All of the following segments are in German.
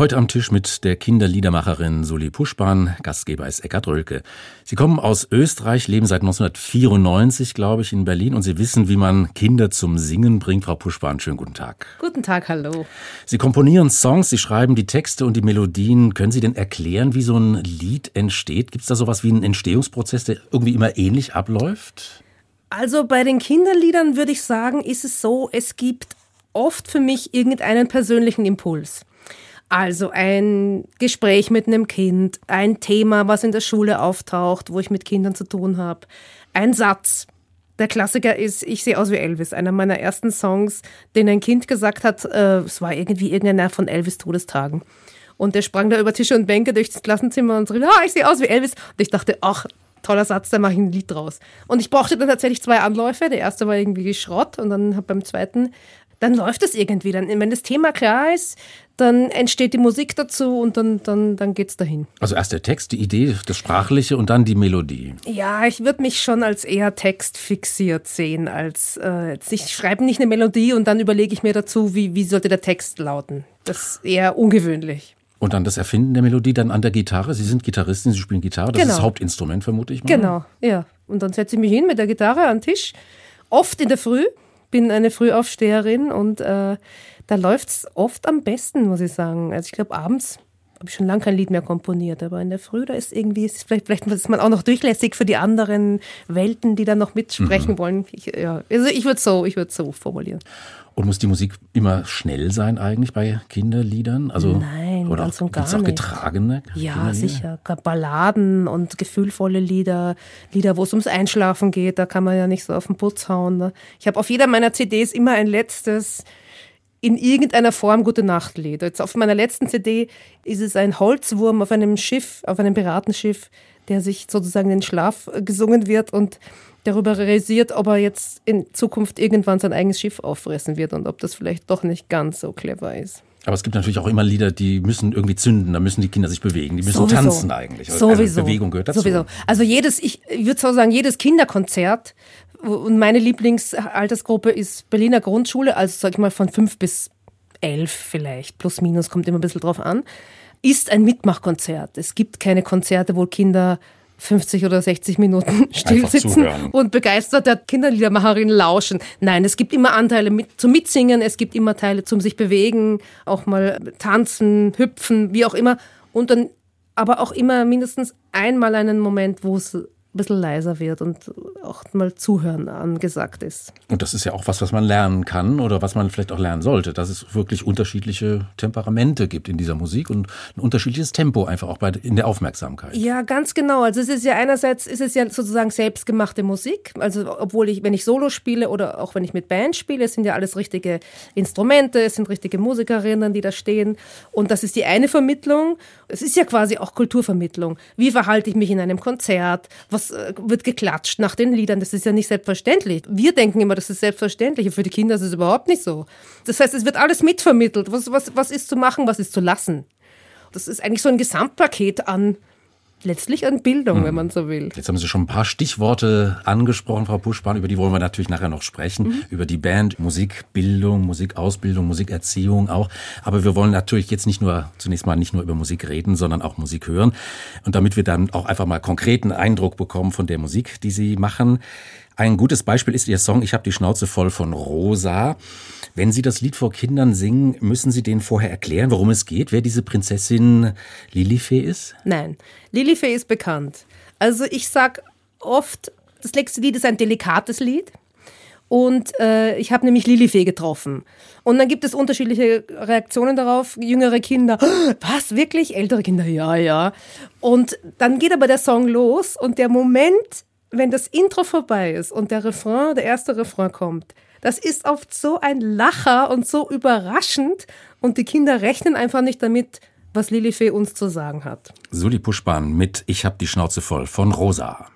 Heute am Tisch mit der Kinderliedermacherin Suli Puschbahn, Gastgeber ist Eckart Rölke. Sie kommen aus Österreich, leben seit 1994, glaube ich, in Berlin und Sie wissen, wie man Kinder zum Singen bringt. Frau Puschbahn, schönen guten Tag. Guten Tag, hallo. Sie komponieren Songs, Sie schreiben die Texte und die Melodien. Können Sie denn erklären, wie so ein Lied entsteht? Gibt es da sowas wie einen Entstehungsprozess, der irgendwie immer ähnlich abläuft? Also bei den Kinderliedern würde ich sagen, ist es so, es gibt oft für mich irgendeinen persönlichen Impuls. Also ein Gespräch mit einem Kind, ein Thema, was in der Schule auftaucht, wo ich mit Kindern zu tun habe, ein Satz. Der Klassiker ist Ich sehe aus wie Elvis, einer meiner ersten Songs, den ein Kind gesagt hat, äh, es war irgendwie irgendeiner von Elvis Todestagen. Und der sprang da über Tische und Bänke durchs Klassenzimmer und rief, ah, ich sehe aus wie Elvis. Und ich dachte, ach, toller Satz, da mache ich ein Lied draus. Und ich brauchte dann tatsächlich zwei Anläufe. Der erste war irgendwie Schrott und dann beim zweiten dann läuft es irgendwie. Dann, wenn das Thema klar ist, dann entsteht die Musik dazu und dann, dann, dann geht es dahin. Also erst der Text, die Idee, das Sprachliche und dann die Melodie. Ja, ich würde mich schon als eher textfixiert sehen. Als, äh, ich schreibe nicht eine Melodie und dann überlege ich mir dazu, wie, wie sollte der Text lauten. Das ist eher ungewöhnlich. Und dann das Erfinden der Melodie dann an der Gitarre. Sie sind Gitarristin, Sie spielen Gitarre. Das genau. ist das Hauptinstrument, vermute ich mal. Genau, ja. Und dann setze ich mich hin mit der Gitarre an den Tisch. Oft in der Früh, bin eine Frühaufsteherin und äh, da läuft es oft am besten, muss ich sagen. Also ich glaube, abends habe ich schon lange kein Lied mehr komponiert, aber in der Früh, da ist irgendwie, ist vielleicht, vielleicht ist man auch noch durchlässig für die anderen Welten, die da noch mitsprechen mhm. wollen. Ich, ja, also ich würde so, ich würde so formulieren. Und muss die Musik immer schnell sein eigentlich bei Kinderliedern? Also, Nein, oder ganz auch, und gar auch getragene Ja, sicher. Balladen und gefühlvolle Lieder, Lieder, wo es ums Einschlafen geht, da kann man ja nicht so auf den Putz hauen. Ne? Ich habe auf jeder meiner CDs immer ein letztes in irgendeiner Form Gute Nacht Lied. Jetzt auf meiner letzten CD ist es ein Holzwurm auf einem Schiff, auf einem Piratenschiff, der sich sozusagen in den Schlaf gesungen wird und darüber realisiert, ob er jetzt in Zukunft irgendwann sein eigenes Schiff auffressen wird und ob das vielleicht doch nicht ganz so clever ist. Aber es gibt natürlich auch immer Lieder, die müssen irgendwie zünden, da müssen die Kinder sich bewegen, die müssen Sowieso. tanzen eigentlich. Also Sowieso. Bewegung gehört dazu. Sowieso. Also jedes, ich, ich würde so sagen, jedes Kinderkonzert und meine Lieblingsaltersgruppe ist Berliner Grundschule, also sag ich mal von fünf bis elf vielleicht, plus minus, kommt immer ein bisschen drauf an, ist ein Mitmachkonzert. Es gibt keine Konzerte, wo Kinder 50 oder 60 Minuten still sitzen und begeistert der Kinderliedermacherin lauschen. Nein, es gibt immer Anteile mit, zum Mitsingen, es gibt immer Teile zum sich bewegen, auch mal tanzen, hüpfen, wie auch immer. Und dann aber auch immer mindestens einmal einen Moment, wo es ein bisschen leiser wird und auch mal zuhören angesagt ist. Und das ist ja auch was, was man lernen kann oder was man vielleicht auch lernen sollte, dass es wirklich unterschiedliche Temperamente gibt in dieser Musik und ein unterschiedliches Tempo einfach auch bei, in der Aufmerksamkeit. Ja, ganz genau. Also es ist ja einerseits ist es ja sozusagen selbstgemachte Musik, also obwohl ich, wenn ich Solo spiele oder auch wenn ich mit Band spiele, sind ja alles richtige Instrumente, es sind richtige Musikerinnen, die da stehen und das ist die eine Vermittlung. Es ist ja quasi auch Kulturvermittlung. Wie verhalte ich mich in einem Konzert? Was was äh, wird geklatscht nach den Liedern. Das ist ja nicht selbstverständlich. Wir denken immer, das ist selbstverständlich. Für die Kinder ist es überhaupt nicht so. Das heißt, es wird alles mitvermittelt. Was, was, was ist zu machen, was ist zu lassen. Das ist eigentlich so ein Gesamtpaket an letztlich an Bildung, mhm. wenn man so will. Jetzt haben Sie schon ein paar Stichworte angesprochen, Frau Puschbahn, über die wollen wir natürlich nachher noch sprechen, mhm. über die Band, Musikbildung, Musikausbildung, Musikerziehung auch. Aber wir wollen natürlich jetzt nicht nur, zunächst mal nicht nur über Musik reden, sondern auch Musik hören. Und damit wir dann auch einfach mal konkreten Eindruck bekommen von der Musik, die Sie machen. Ein gutes Beispiel ist Ihr Song Ich habe die Schnauze voll von Rosa. Wenn Sie das Lied vor Kindern singen, müssen Sie denen vorher erklären, worum es geht, wer diese Prinzessin Lilifee ist? Nein, Lilifee ist bekannt. Also ich sag oft, das nächste Lied ist ein delikates Lied. Und äh, ich habe nämlich Lilifee getroffen. Und dann gibt es unterschiedliche Reaktionen darauf. Jüngere Kinder, was, wirklich? Ältere Kinder, ja, ja. Und dann geht aber der Song los und der Moment, wenn das Intro vorbei ist und der Refrain, der erste Refrain kommt, das ist oft so ein Lacher und so überraschend und die Kinder rechnen einfach nicht damit, was Lilifee uns zu sagen hat. Suli Puschbahn mit Ich hab die Schnauze voll von Rosa.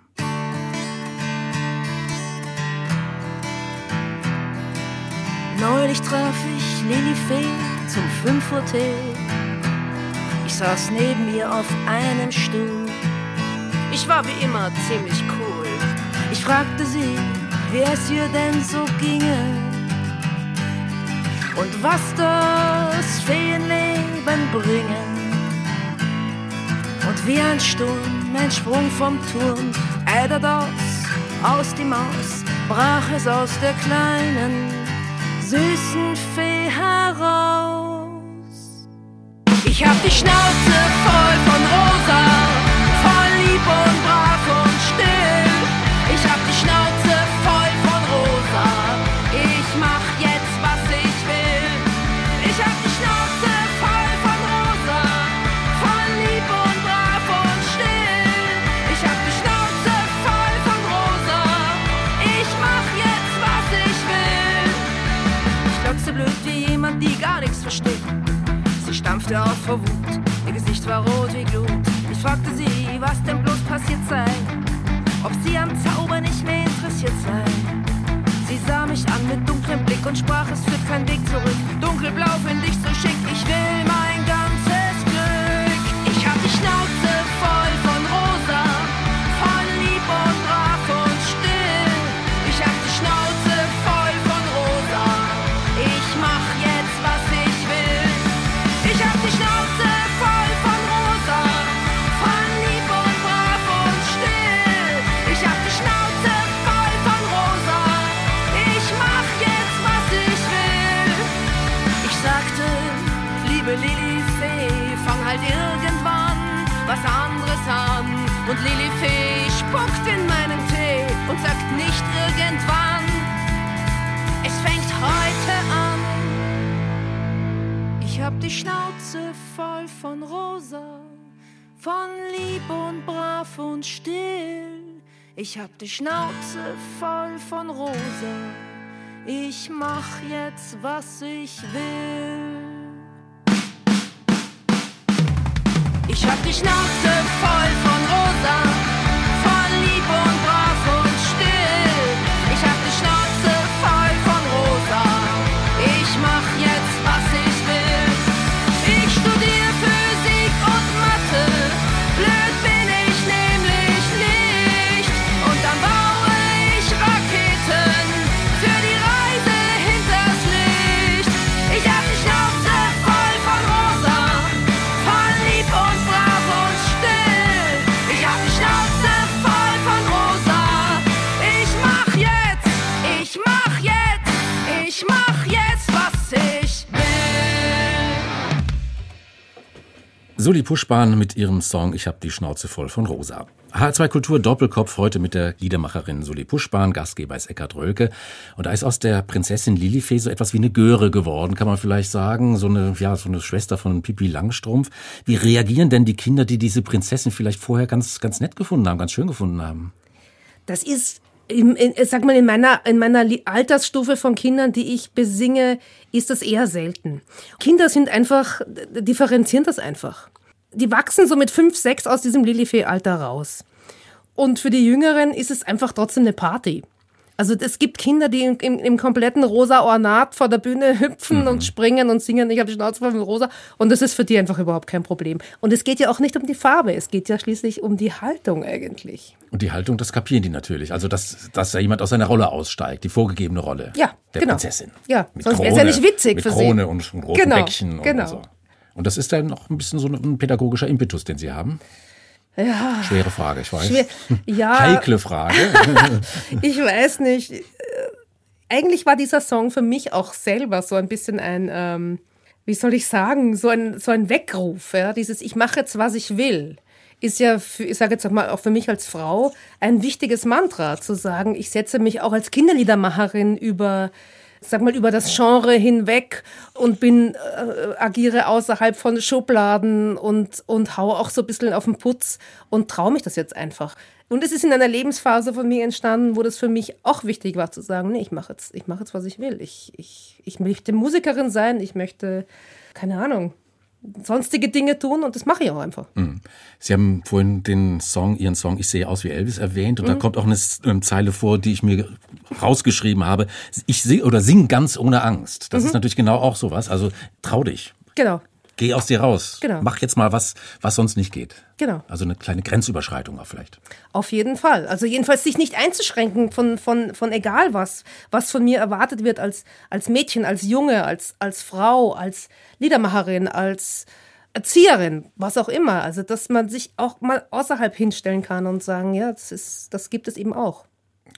Neulich traf ich Lilifee zum 5 Uhr Tee. Ich saß neben ihr auf einem Stuhl. Ich war wie immer ziemlich fragte sie, wie es ihr denn so ginge und was das Feenleben bringe. Und wie ein Sturm, ein Sprung vom Turm, äder das aus die Maus, brach es aus der kleinen, süßen Fee heraus. Ich hab die Schnauze voll von Rosa, Stampfte auf vor Wut, ihr Gesicht war rot wie Glut. Ich fragte sie, was denn bloß passiert sei, ob sie am Zauber nicht mehr interessiert sei. Sie sah mich an mit dunklem Blick und sprach, es führt kein Weg zurück. Dunkelblau finde ich so schick, ich will mein voll von Rosa, von lieb und brav und still. Ich hab die Schnauze voll von Rosa, ich mach jetzt, was ich will. Ich hab die Schnauze voll von Soli Puschbahn mit ihrem Song Ich hab die Schnauze voll von Rosa. H2 Kultur Doppelkopf heute mit der Liedermacherin Soli Puschbahn, Gastgeber ist Eckhard Rölke. Und da ist aus der Prinzessin Lilifee so etwas wie eine Göre geworden, kann man vielleicht sagen. So eine, ja, so eine Schwester von Pipi Langstrumpf. Wie reagieren denn die Kinder, die diese Prinzessin vielleicht vorher ganz, ganz nett gefunden haben, ganz schön gefunden haben? Das ist, im, in, sag mal, in meiner, in meiner Altersstufe von Kindern, die ich besinge, ist das eher selten. Kinder sind einfach, differenzieren das einfach. Die wachsen so mit fünf, sechs aus diesem Lilifee-Alter raus. Und für die Jüngeren ist es einfach trotzdem eine Party. Also es gibt Kinder, die im, im, im kompletten rosa Ornat vor der Bühne hüpfen und springen und singen, ich habe die Schnauze voll mit rosa. Und das ist für die einfach überhaupt kein Problem. Und es geht ja auch nicht um die Farbe, es geht ja schließlich um die Haltung eigentlich. Und die Haltung, das kapieren die natürlich. Also, dass, dass da jemand aus seiner Rolle aussteigt, die vorgegebene Rolle Ja, der genau. Prinzessin. Ja, mit sonst wär's ja nicht witzig mit für sie. Krone und, und roten Genau, Bäckchen genau. und so. Und das ist dann noch ein bisschen so ein pädagogischer Impetus, den Sie haben. Ja. Schwere Frage, ich weiß. Schwer. Ja, Heikle Frage. ich weiß nicht. Äh, Eigentlich war dieser Song für mich auch selber so ein bisschen ein, ähm, wie soll ich sagen, so ein, so ein Weckruf. Ja? Dieses Ich mache jetzt, was ich will. Ist ja, für, ich sage jetzt auch mal, auch für mich als Frau ein wichtiges Mantra, zu sagen, ich setze mich auch als Kinderliedermacherin über, sag mal, über das Genre hinweg und bin, äh, agiere außerhalb von Schubladen und, und hau auch so ein bisschen auf den Putz und traue mich das jetzt einfach. Und es ist in einer Lebensphase von mir entstanden, wo das für mich auch wichtig war, zu sagen, nee, ich mache jetzt, ich jetzt, was ich will. Ich, ich, ich möchte Musikerin sein, ich möchte, keine Ahnung, sonstige Dinge tun und das mache ich auch einfach. Sie haben vorhin den Song, Ihren Song Ich sehe aus wie Elvis erwähnt Mhm. und da kommt auch eine ähm, Zeile vor, die ich mir rausgeschrieben habe. Ich sehe oder sing ganz ohne Angst. Mhm. Das ist natürlich genau auch sowas. Also trau dich. Genau. Geh aus dir raus. Genau. Mach jetzt mal was, was sonst nicht geht. Genau. Also eine kleine Grenzüberschreitung auch vielleicht. Auf jeden Fall. Also jedenfalls sich nicht einzuschränken von, von, von egal was, was von mir erwartet wird als, als Mädchen, als Junge, als, als Frau, als Liedermacherin, als Erzieherin, was auch immer. Also dass man sich auch mal außerhalb hinstellen kann und sagen, ja, das, ist, das gibt es eben auch.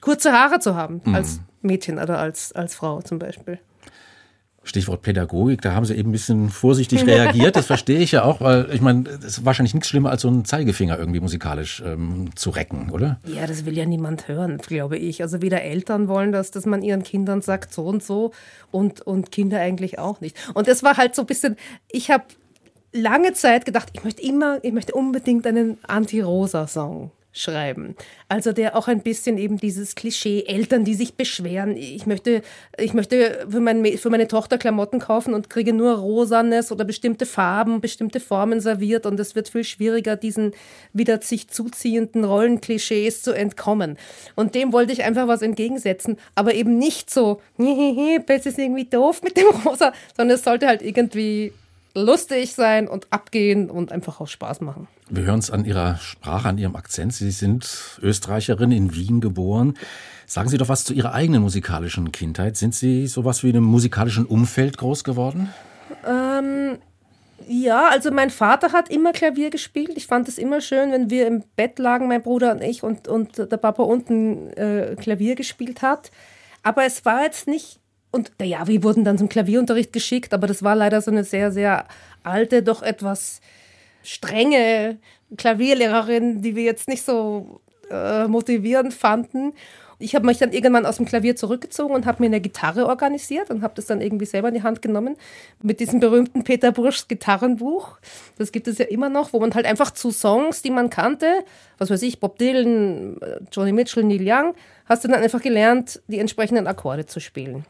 Kurze Haare zu haben als Mädchen oder als, als Frau zum Beispiel. Stichwort Pädagogik, da haben Sie eben ein bisschen vorsichtig reagiert. Das verstehe ich ja auch, weil ich meine, es ist wahrscheinlich nichts schlimmer, als so einen Zeigefinger irgendwie musikalisch ähm, zu recken, oder? Ja, das will ja niemand hören, glaube ich. Also weder Eltern wollen das, dass man ihren Kindern sagt so und so und, und Kinder eigentlich auch nicht. Und das war halt so ein bisschen, ich habe lange Zeit gedacht, ich möchte immer, ich möchte unbedingt einen Anti-Rosa-Song schreiben. Also der auch ein bisschen eben dieses Klischee, Eltern, die sich beschweren, ich möchte, ich möchte für, mein, für meine Tochter Klamotten kaufen und kriege nur rosanes oder bestimmte Farben, bestimmte Formen serviert und es wird viel schwieriger, diesen wieder sich zuziehenden Rollenklischees zu entkommen. Und dem wollte ich einfach was entgegensetzen, aber eben nicht so, das ist irgendwie doof mit dem Rosa, sondern es sollte halt irgendwie lustig sein und abgehen und einfach auch Spaß machen. Wir hören es an Ihrer Sprache, an Ihrem Akzent. Sie sind Österreicherin, in Wien geboren. Sagen Sie doch was zu Ihrer eigenen musikalischen Kindheit. Sind Sie sowas wie in einem musikalischen Umfeld groß geworden? Ja, also mein Vater hat immer Klavier gespielt. Ich fand es immer schön, wenn wir im Bett lagen, mein Bruder und ich, und, und der Papa unten äh, Klavier gespielt hat. Aber es war jetzt nicht. Und ja, wir wurden dann zum Klavierunterricht geschickt, aber das war leider so eine sehr, sehr alte, doch etwas strenge Klavierlehrerin, die wir jetzt nicht so äh, motivierend fanden. Ich habe mich dann irgendwann aus dem Klavier zurückgezogen und habe mir eine Gitarre organisiert und habe das dann irgendwie selber in die Hand genommen mit diesem berühmten Peter Burschs Gitarrenbuch. Das gibt es ja immer noch, wo man halt einfach zu Songs, die man kannte, was weiß ich, Bob Dylan, äh, Johnny Mitchell, Neil Young, hast du dann einfach gelernt, die entsprechenden Akkorde zu spielen.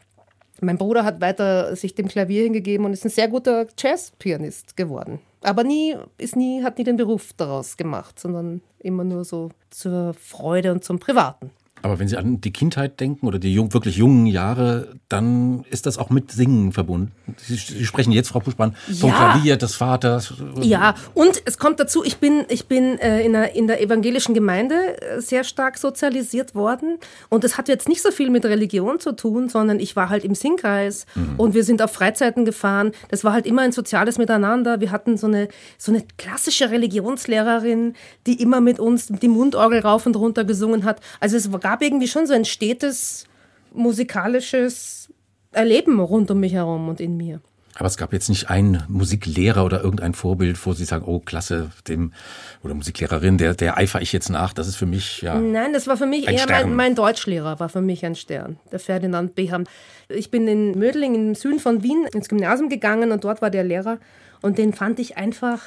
Mein Bruder hat weiter sich dem Klavier hingegeben und ist ein sehr guter Jazzpianist geworden. Aber nie, ist nie, hat nie den Beruf daraus gemacht, sondern immer nur so zur Freude und zum Privaten. Aber wenn Sie an die Kindheit denken oder die jung, wirklich jungen Jahre, dann ist das auch mit Singen verbunden. Sie, Sie sprechen jetzt, Frau Puschmann, vom Ja. Klavier des Vaters. Ja, und es kommt dazu, ich bin, ich bin äh, in, der, in der evangelischen Gemeinde äh, sehr stark sozialisiert worden. Und das hat jetzt nicht so viel mit Religion zu tun, sondern ich war halt im Singkreis und wir sind auf Freizeiten gefahren. Das war halt immer ein soziales Miteinander. Wir hatten so eine, so eine klassische Religionslehrerin, die immer mit uns die Mundorgel rauf und runter gesungen hat. Also es gab irgendwie schon so ein stetes musikalisches Erleben rund um mich herum und in mir. Aber es gab jetzt nicht einen Musiklehrer oder irgendein Vorbild, wo Sie sagen, oh klasse, dem oder Musiklehrerin, der, der eifere ich jetzt nach. Das ist für mich ja. Nein, das war für mich eher mein, mein Deutschlehrer, war für mich ein Stern, der Ferdinand Beham. Ich bin in Mödling im Süden von Wien ins Gymnasium gegangen und dort war der Lehrer und den fand ich einfach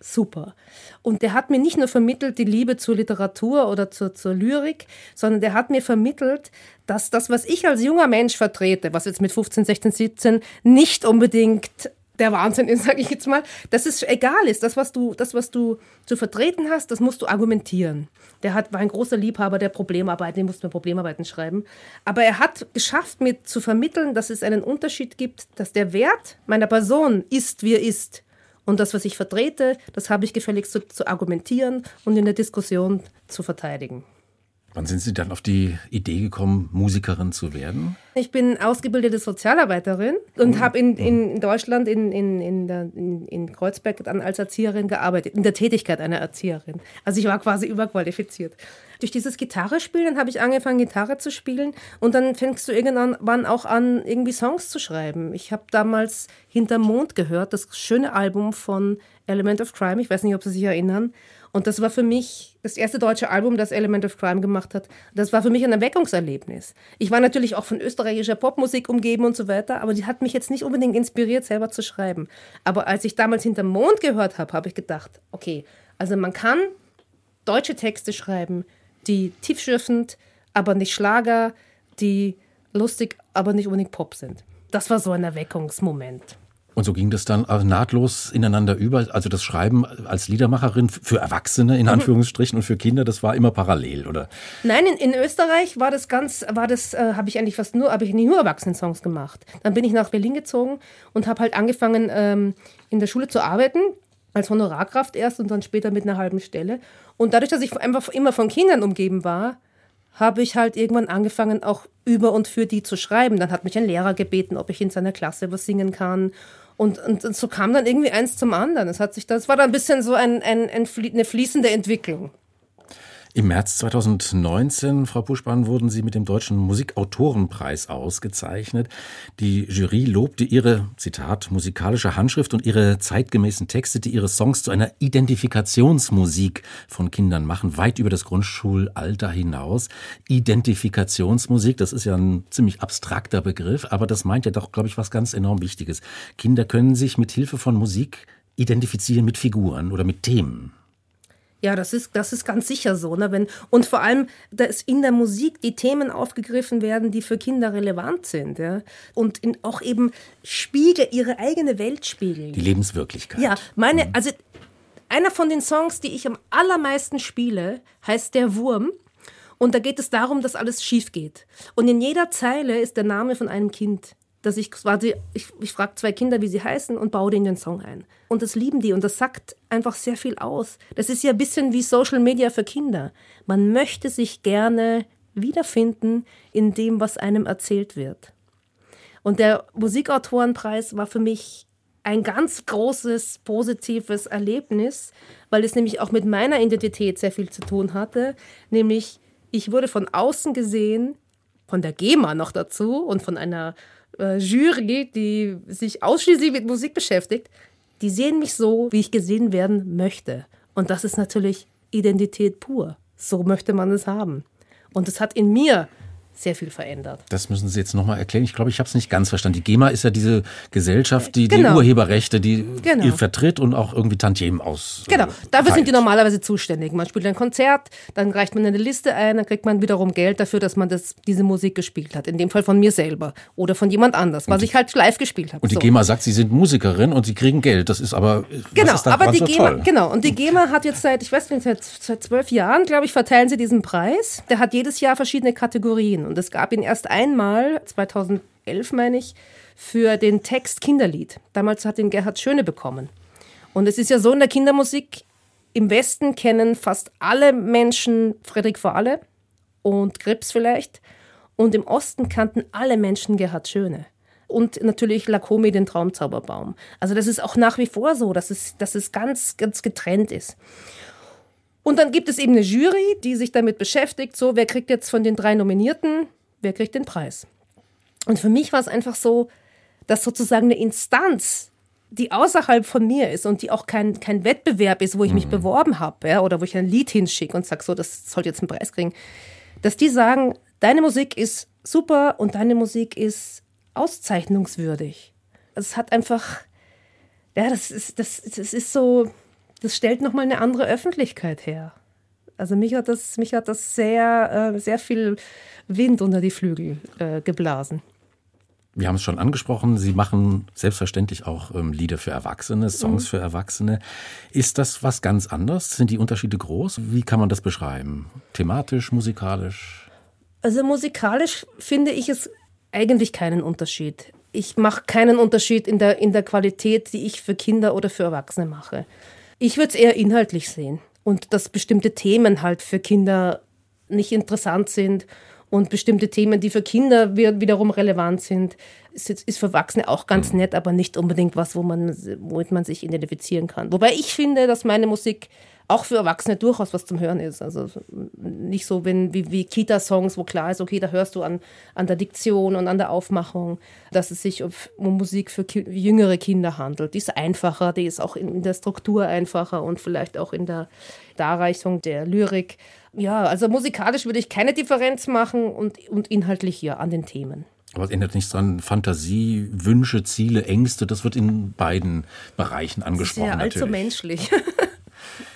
super. Und der hat mir nicht nur vermittelt die Liebe zur Literatur oder zur, zur Lyrik, sondern der hat mir vermittelt, dass das, was ich als junger Mensch vertrete, was jetzt mit 15, 16, 17 nicht unbedingt der Wahnsinn ist, sage ich jetzt mal, dass es egal ist. Das, was du, das, was du zu vertreten hast, das musst du argumentieren. Der hat, war ein großer Liebhaber der Problemarbeiten, den musste mir Problemarbeiten schreiben. Aber er hat geschafft, mir zu vermitteln, dass es einen Unterschied gibt, dass der Wert meiner Person ist, wie er ist. Und das, was ich vertrete, das habe ich gefälligst zu, zu argumentieren und in der Diskussion zu verteidigen. Wann sind Sie dann auf die Idee gekommen, Musikerin zu werden? Ich bin ausgebildete Sozialarbeiterin und habe in, in Deutschland, in, in, in, der, in, in Kreuzberg, dann als Erzieherin gearbeitet, in der Tätigkeit einer Erzieherin. Also ich war quasi überqualifiziert. Durch dieses Gitarrespielen habe ich angefangen, Gitarre zu spielen und dann fängst du irgendwann auch an, irgendwie Songs zu schreiben. Ich habe damals Hinterm Mond gehört, das schöne Album von Element of Crime. Ich weiß nicht, ob Sie sich erinnern. Und das war für mich das erste deutsche Album, das Element of Crime gemacht hat. Das war für mich ein Erweckungserlebnis. Ich war natürlich auch von österreichischer Popmusik umgeben und so weiter, aber die hat mich jetzt nicht unbedingt inspiriert, selber zu schreiben. Aber als ich damals Hinterm Mond gehört habe, habe ich gedacht, okay, also man kann deutsche Texte schreiben, die tiefschürfend, aber nicht Schlager, die lustig, aber nicht unbedingt Pop sind. Das war so ein Erweckungsmoment. Und so ging das dann äh, nahtlos ineinander über. Also das Schreiben als Liedermacherin für Erwachsene in mhm. Anführungsstrichen und für Kinder, das war immer parallel, oder? Nein, in, in Österreich war das ganz, war das, äh, habe ich eigentlich fast nur, habe ich nicht nur Erwachsenensongs gemacht. Dann bin ich nach Berlin gezogen und habe halt angefangen ähm, in der Schule zu arbeiten als Honorarkraft erst und dann später mit einer halben Stelle. Und dadurch, dass ich einfach immer von Kindern umgeben war, habe ich halt irgendwann angefangen, auch über und für die zu schreiben. Dann hat mich ein Lehrer gebeten, ob ich in seiner Klasse was singen kann. Und, und, und so kam dann irgendwie eins zum anderen. Es hat sich, das war dann ein bisschen so ein, ein, ein, eine fließende Entwicklung. Im März 2019, Frau Puschmann, wurden Sie mit dem Deutschen Musikautorenpreis ausgezeichnet. Die Jury lobte Ihre, Zitat, musikalische Handschrift und Ihre zeitgemäßen Texte, die Ihre Songs zu einer Identifikationsmusik von Kindern machen, weit über das Grundschulalter hinaus. Identifikationsmusik, das ist ja ein ziemlich abstrakter Begriff, aber das meint ja doch, glaube ich, was ganz enorm Wichtiges. Kinder können sich mit Hilfe von Musik identifizieren mit Figuren oder mit Themen. Ja, das ist, das ist ganz sicher so. Ne? Wenn, und vor allem, dass in der Musik die Themen aufgegriffen werden, die für Kinder relevant sind. Ja? Und in, auch eben Spiegel, ihre eigene Welt spiegeln. Die Lebenswirklichkeit. Ja, meine, mhm. also einer von den Songs, die ich am allermeisten spiele, heißt Der Wurm. Und da geht es darum, dass alles schief geht. Und in jeder Zeile ist der Name von einem Kind dass ich quasi, ich, ich frage zwei Kinder, wie sie heißen und baue denen den Song ein. Und das lieben die und das sagt einfach sehr viel aus. Das ist ja ein bisschen wie Social Media für Kinder. Man möchte sich gerne wiederfinden in dem, was einem erzählt wird. Und der Musikautorenpreis war für mich ein ganz großes positives Erlebnis, weil es nämlich auch mit meiner Identität sehr viel zu tun hatte. Nämlich, ich wurde von außen gesehen, von der GEMA noch dazu und von einer äh, Jury, die sich ausschließlich mit Musik beschäftigt, die sehen mich so, wie ich gesehen werden möchte. Und das ist natürlich Identität pur. So möchte man es haben. Und es hat in mir sehr viel verändert. Das müssen Sie jetzt nochmal erklären. Ich glaube, ich habe es nicht ganz verstanden. Die GEMA ist ja diese Gesellschaft, die genau. die Urheberrechte, die genau. vertritt und auch irgendwie Tantiemen aus. Genau, dafür sind die normalerweise zuständig. Man spielt ein Konzert, dann reicht man eine Liste ein, dann kriegt man wiederum Geld dafür, dass man das, diese Musik gespielt hat. In dem Fall von mir selber oder von jemand anders, was die, ich halt live gespielt habe. Und die so. GEMA sagt, Sie sind Musikerin und Sie kriegen Geld. Das ist aber genau, ist aber die so GEMA, toll? genau. Und die GEMA hat jetzt seit, ich weiß nicht, seit, seit zwölf Jahren, glaube ich, verteilen sie diesen Preis. Der hat jedes Jahr verschiedene Kategorien und es gab ihn erst einmal, 2011 meine ich, für den Text Kinderlied. Damals hat ihn Gerhard Schöne bekommen. Und es ist ja so in der Kindermusik, im Westen kennen fast alle Menschen Friedrich Vorle und Grips vielleicht. Und im Osten kannten alle Menschen Gerhard Schöne. Und natürlich Lakomi, den Traumzauberbaum. Also das ist auch nach wie vor so, dass es, dass es ganz, ganz getrennt ist. Und dann gibt es eben eine Jury, die sich damit beschäftigt, so, wer kriegt jetzt von den drei Nominierten, wer kriegt den Preis? Und für mich war es einfach so, dass sozusagen eine Instanz, die außerhalb von mir ist und die auch kein, kein Wettbewerb ist, wo ich mich mhm. beworben habe, ja, oder wo ich ein Lied hinschicke und sage, so, das sollte jetzt einen Preis kriegen, dass die sagen, deine Musik ist super und deine Musik ist auszeichnungswürdig. Es hat einfach, ja, das ist, das, das ist so, das stellt nochmal eine andere Öffentlichkeit her. Also mich hat das, mich hat das sehr, äh, sehr viel Wind unter die Flügel äh, geblasen. Wir haben es schon angesprochen, Sie machen selbstverständlich auch ähm, Lieder für Erwachsene, Songs mhm. für Erwachsene. Ist das was ganz anderes? Sind die Unterschiede groß? Wie kann man das beschreiben? Thematisch, musikalisch? Also musikalisch finde ich es eigentlich keinen Unterschied. Ich mache keinen Unterschied in der, in der Qualität, die ich für Kinder oder für Erwachsene mache. Ich würde es eher inhaltlich sehen und dass bestimmte Themen halt für Kinder nicht interessant sind und bestimmte Themen, die für Kinder wiederum relevant sind, ist, ist für Erwachsene auch ganz nett, aber nicht unbedingt was, wo man, womit man sich identifizieren kann. Wobei ich finde, dass meine Musik auch für Erwachsene durchaus was zum Hören ist. Also nicht so wenn, wie, wie Kita-Songs, wo klar ist, okay, da hörst du an, an der Diktion und an der Aufmachung, dass es sich um, Musik für ki jüngere Kinder handelt. Die ist einfacher, die ist auch in, in der Struktur einfacher und vielleicht auch in der Darreichung der Lyrik. Ja, also musikalisch würde ich keine Differenz machen und, und inhaltlich ja an den Themen. Aber es ändert nichts dran. Fantasie, Wünsche, Ziele, Ängste, das wird in beiden Bereichen angesprochen. Das ist ja allzu menschlich.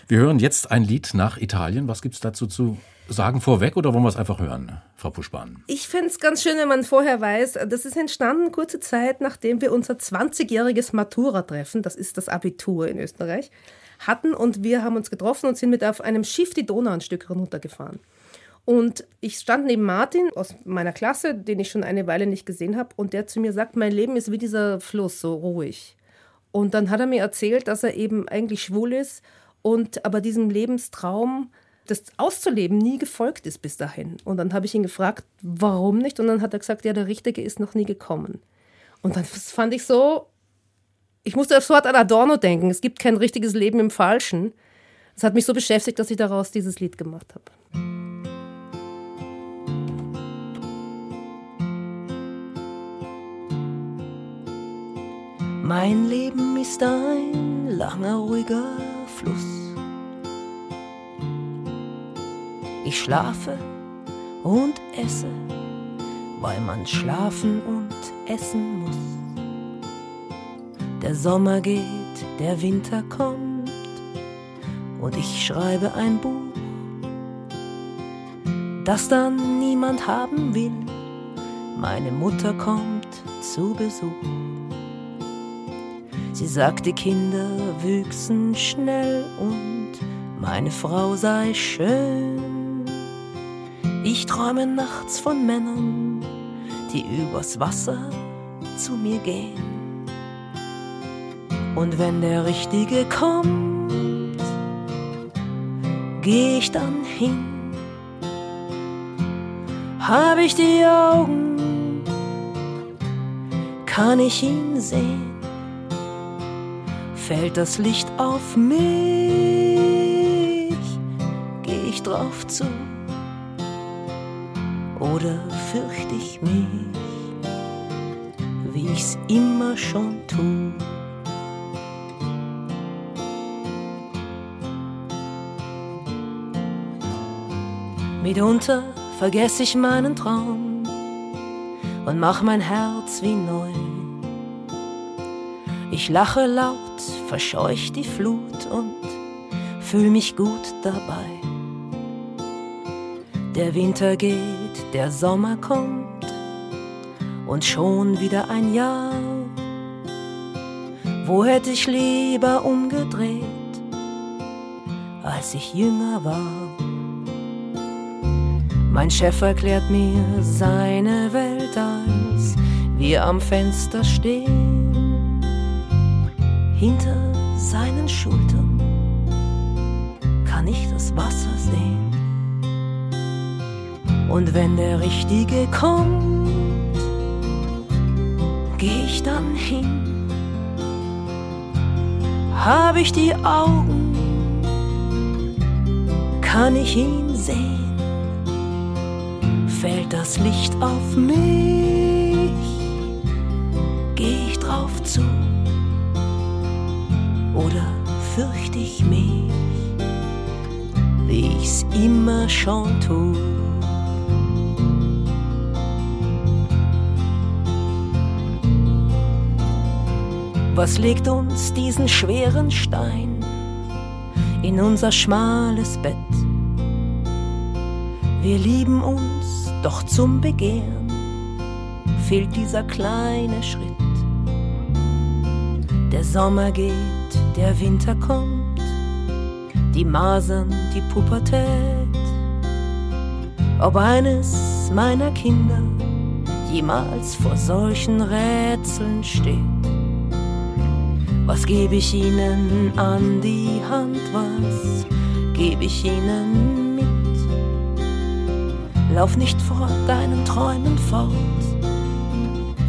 Wir hören jetzt ein Lied nach Italien. Was gibt es dazu zu sagen vorweg oder wollen wir es einfach hören, Frau Puschbahn? Ich fände es ganz schön, wenn man vorher weiß, das ist entstanden kurze Zeit, nachdem wir unser 20-jähriges Matura-Treffen, das ist das Abitur in Österreich, hatten und wir haben uns getroffen und sind mit auf einem Schiff die Donau ein Stück runtergefahren. Und ich stand neben Martin aus meiner Klasse, den ich schon eine Weile nicht gesehen habe, und der zu mir sagt, mein Leben ist wie dieser Fluss, so ruhig. Und dann hat er mir erzählt, dass er eben eigentlich schwul ist und aber diesem Lebenstraum das auszuleben nie gefolgt ist bis dahin. Und dann habe ich ihn gefragt, warum nicht? Und dann hat er gesagt, ja, der Richtige ist noch nie gekommen. Und dann fand ich so, ich musste sofort an Adorno denken. Es gibt kein richtiges Leben im Falschen. Das hat mich so beschäftigt, dass ich daraus dieses Lied gemacht habe. Mein Leben ist ein langer, ruhiger Fluss Ich schlafe und esse, weil man schlafen und essen muss. Der Sommer geht, der Winter kommt und ich schreibe ein Buch, das dann niemand haben will. Meine Mutter kommt zu Besuch. Sie sagt, die Kinder wüchsen schnell und meine Frau sei schön. Ich träume nachts von Männern, die übers Wasser zu mir gehen. Und wenn der Richtige kommt, geh ich dann hin. Hab ich die Augen, kann ich ihn sehen. Fällt das Licht auf mich, geh ich drauf zu oder fürchte ich mich, wie ich's immer schon tu? Mitunter vergess ich meinen Traum und mach mein Herz wie neu. Ich lache laut, verscheuch die Flut und fühl mich gut dabei. Der Winter geht der Sommer kommt und schon wieder ein Jahr. Wo hätte ich lieber umgedreht, als ich jünger war? Mein Chef erklärt mir seine Welt, als wir am Fenster stehen. Hinter seinen Schultern kann ich das Wasser sehen. Und wenn der Richtige kommt, geh ich dann hin. Hab ich die Augen, kann ich ihn sehen. Fällt das Licht auf mich, geh ich drauf zu. Oder fürchte ich mich, wie ich's immer schon tu. Was legt uns diesen schweren Stein in unser schmales Bett? Wir lieben uns, doch zum Begehren fehlt dieser kleine Schritt. Der Sommer geht, der Winter kommt, die Masern, die Pubertät. Ob eines meiner Kinder jemals vor solchen Rätseln steht. Was gebe ich ihnen an die Hand? Was gebe ich ihnen mit? Lauf nicht vor deinen Träumen fort,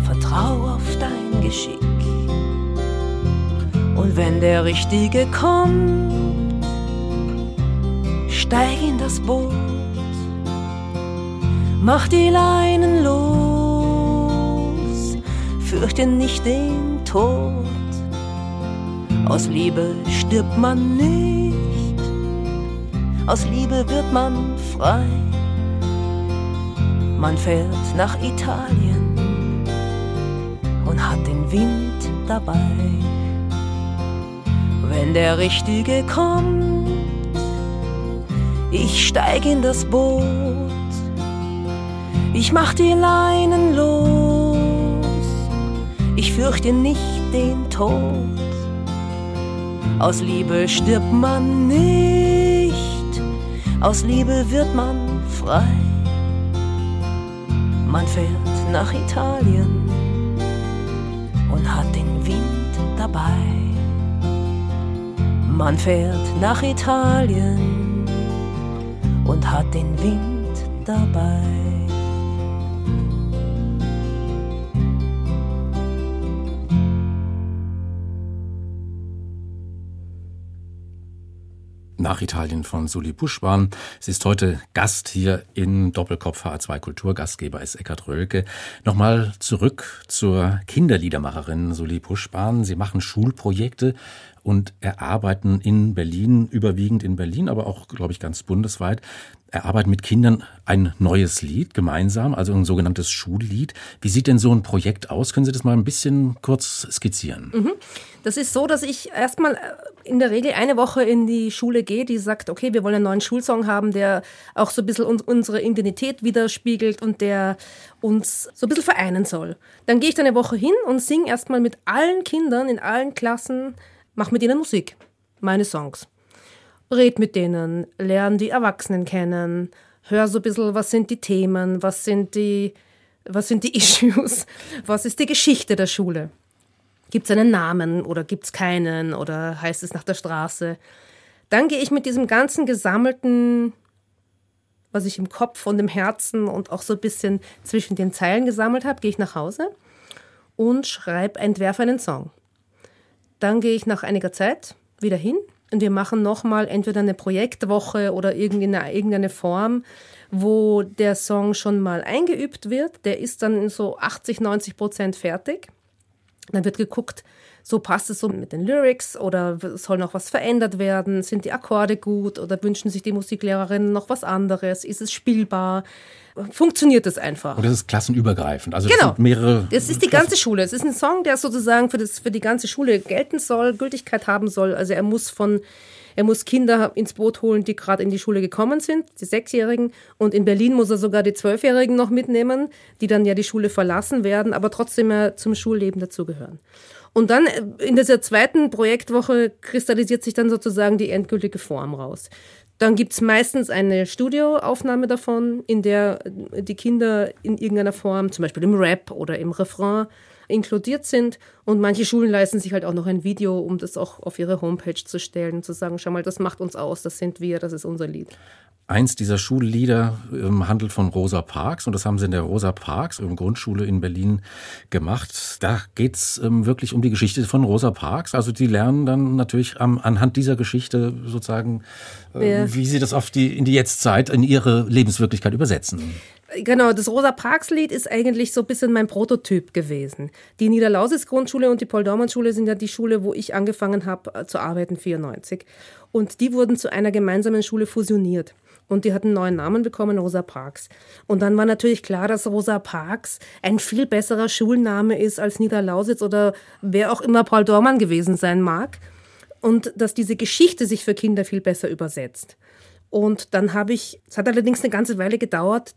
vertrau auf dein Geschick. Und wenn der Richtige kommt, steig in das Boot, mach die Leinen los, fürchte nicht den Tod aus Liebe stirbt man nicht, aus Liebe wird man frei. Man fährt nach Italien und hat den Wind dabei. Wenn der Richtige kommt, Ich steig in das Boot, ich mach die Leinen los, ich fürchte nicht den Tod. Aus Liebe stirbt man nicht, aus Liebe wird man frei. Man fährt nach Italien und hat den Wind dabei. Man fährt nach Italien und hat den Wind dabei. Nach Italien von Suli Puschwan. Sie ist heute Gast hier in Doppelkopf H2 Kultur. Gastgeber ist Eckhard Rölke. Nochmal zurück zur Kinderliedermacherin Suli Puschwan. Sie machen Schulprojekte und erarbeiten in Berlin, überwiegend in Berlin, aber auch, glaube ich, ganz bundesweit, erarbeiten mit Kindern ein neues Lied gemeinsam, also ein sogenanntes Schullied. Wie sieht denn so ein Projekt aus? Können Sie das mal ein bisschen kurz skizzieren? Mhm. Das ist so, dass ich erstmal äh, in der Regel eine Woche in die Schule gehe, die sagt, okay, wir wollen einen neuen Schulsong haben, der auch so ein bisschen unsere Identität widerspiegelt und der uns so ein bisschen vereinen soll. Dann gehe ich da eine Woche hin und singe erstmal mit allen Kindern in allen Klassen, mache mit ihnen Musik, meine Songs. Red mit denen, lerne die Erwachsenen kennen, hör so ein bisschen, was sind die Themen, was sind die, was sind die Issues, was ist die Geschichte der Schule. Gibt es einen Namen oder gibt es keinen oder heißt es nach der Straße? Dann gehe ich mit diesem ganzen gesammelten, was ich im Kopf und im Herzen und auch so ein bisschen zwischen den Zeilen gesammelt habe, gehe ich nach Hause und schreibe, entwerfe einen Song. Dann gehe ich nach einiger Zeit wieder hin und wir machen nochmal entweder eine Projektwoche oder irgendeine, irgendeine Form, wo der Song schon mal eingeübt wird. Der ist dann in so 80, 90 Prozent fertig. Dann wird geguckt, so passt es so mit den Lyrics oder soll noch was verändert werden? Sind die Akkorde gut oder wünschen sich die Musiklehrerinnen noch was anderes? Ist es spielbar? Funktioniert es einfach? Und das ist klassenübergreifend. Also genau. Das, mehrere das ist die ganze Schule. Es ist ein Song, der sozusagen für, das, für die ganze Schule gelten soll, Gültigkeit haben soll. Also er muss von er muss Kinder ins Boot holen, die gerade in die Schule gekommen sind, die Sechsjährigen. Und in Berlin muss er sogar die Zwölfjährigen noch mitnehmen, die dann ja die Schule verlassen werden, aber trotzdem ja zum Schulleben dazugehören. Und dann äh, in dieser zweiten Projektwoche kristallisiert sich dann sozusagen die endgültige Form raus. Dann gibt es meistens eine Studioaufnahme davon, in der die Kinder in irgendeiner Form, zum Beispiel im Rap oder im Refrain, inkludiert sind. Und manche Schulen leisten sich halt auch noch ein Video, um das auch auf ihre Homepage zu stellen und zu sagen, schau mal, das macht uns aus, das sind wir, das ist unser Lied. Eins dieser Schullieder ähm, handelt von Rosa Parks und das haben sie in der Rosa Parks ähm, Grundschule in Berlin gemacht. Da geht's ähm, wirklich um die Geschichte von Rosa Parks. Also die lernen dann natürlich am, anhand dieser Geschichte sozusagen, äh, wie sie das auf die, in die Jetztzeit, in ihre Lebenswirklichkeit übersetzen. Genau, das Rosa Parks Lied ist eigentlich so ein bisschen mein Prototyp gewesen. Die Niederlausitz Grundschule und die Paul-Dormann-Schule sind ja die Schule, wo ich angefangen habe äh, zu arbeiten, 94. Und die wurden zu einer gemeinsamen Schule fusioniert. Und die hatten einen neuen Namen bekommen, Rosa Parks. Und dann war natürlich klar, dass Rosa Parks ein viel besserer Schulname ist als Niederlausitz oder wer auch immer Paul Dormann gewesen sein mag. Und dass diese Geschichte sich für Kinder viel besser übersetzt. Und dann habe ich, es hat allerdings eine ganze Weile gedauert,